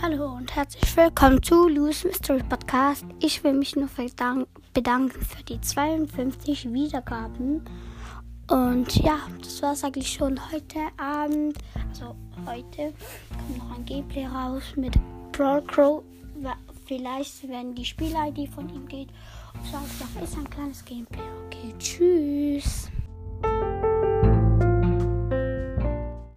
Hallo und herzlich willkommen zu Louis Mystery Podcast. Ich will mich nur bedanken für die 52 Wiedergaben. Und ja, das war es eigentlich schon heute Abend. Also heute kommt noch ein Gameplay raus mit Brawl Crow. Vielleicht, wenn die Spiel-ID von ihm geht. Und sonst noch ist ein kleines Gameplay. Okay, tschüss.